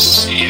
see